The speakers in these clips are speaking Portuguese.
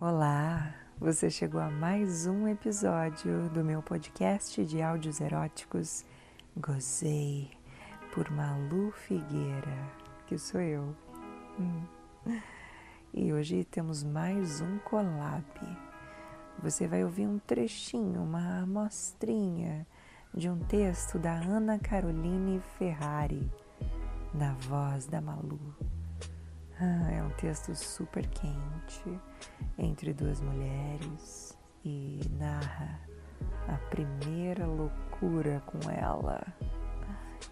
Olá, você chegou a mais um episódio do meu podcast de áudios eróticos Gozei por Malu Figueira, que sou eu. Hum. E hoje temos mais um collab. Você vai ouvir um trechinho, uma amostrinha de um texto da Ana Caroline Ferrari, na voz da Malu. Ah, é um texto super quente entre duas mulheres e narra a primeira loucura com ela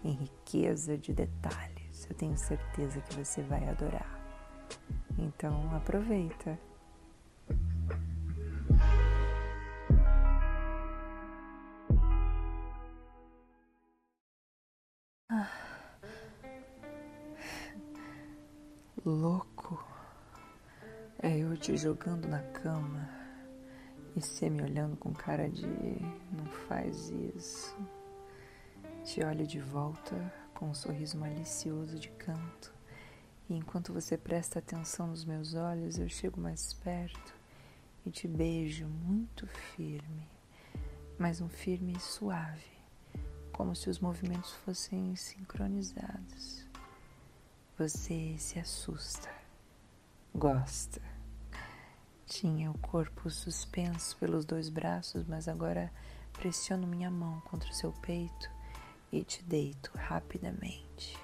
em riqueza de detalhes. Eu tenho certeza que você vai adorar. Então aproveita. Louco é eu te jogando na cama e você me olhando com cara de não faz isso. Te olho de volta com um sorriso malicioso de canto e enquanto você presta atenção nos meus olhos, eu chego mais perto e te beijo muito firme, mas um firme suave, como se os movimentos fossem sincronizados. Você se assusta, gosta. Tinha o corpo suspenso pelos dois braços, mas agora pressiono minha mão contra o seu peito e te deito rapidamente.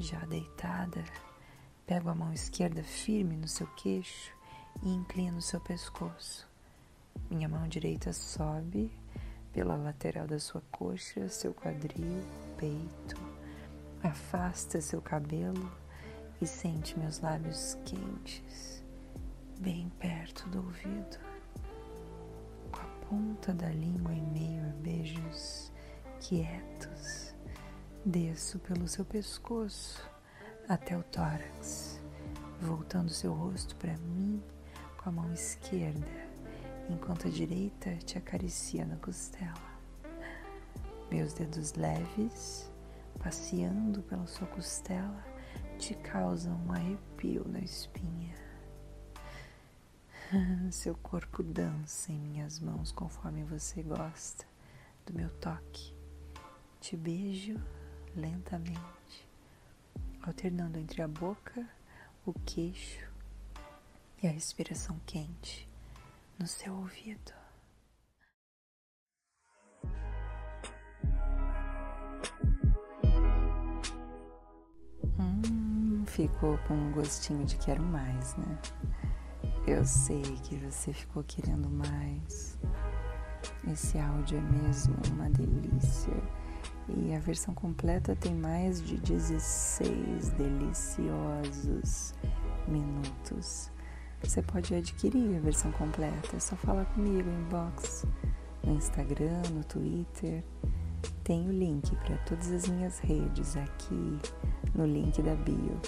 Já deitada, pego a mão esquerda firme no seu queixo e inclino seu pescoço. Minha mão direita sobe pela lateral da sua coxa, seu quadril, peito Afasta seu cabelo e sente meus lábios quentes, bem perto do ouvido, com a ponta da língua em meio a beijos quietos. Desço pelo seu pescoço até o tórax, voltando seu rosto para mim com a mão esquerda, enquanto a direita te acaricia na costela. Meus dedos leves passeando pela sua costela, te causa um arrepio na espinha. Seu corpo dança em minhas mãos conforme você gosta do meu toque. Te beijo lentamente, alternando entre a boca, o queixo e a respiração quente no seu ouvido. Ficou com um gostinho de quero mais, né? Eu sei que você ficou querendo mais. Esse áudio é mesmo uma delícia. E a versão completa tem mais de 16 deliciosos minutos. Você pode adquirir a versão completa, é só falar comigo em inbox, no Instagram, no Twitter. Tem o link para todas as minhas redes aqui no link da bio.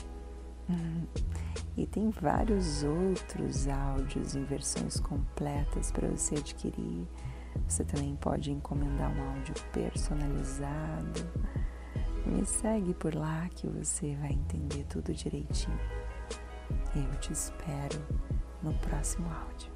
E tem vários outros áudios em versões completas para você adquirir. Você também pode encomendar um áudio personalizado. Me segue por lá que você vai entender tudo direitinho. Eu te espero no próximo áudio.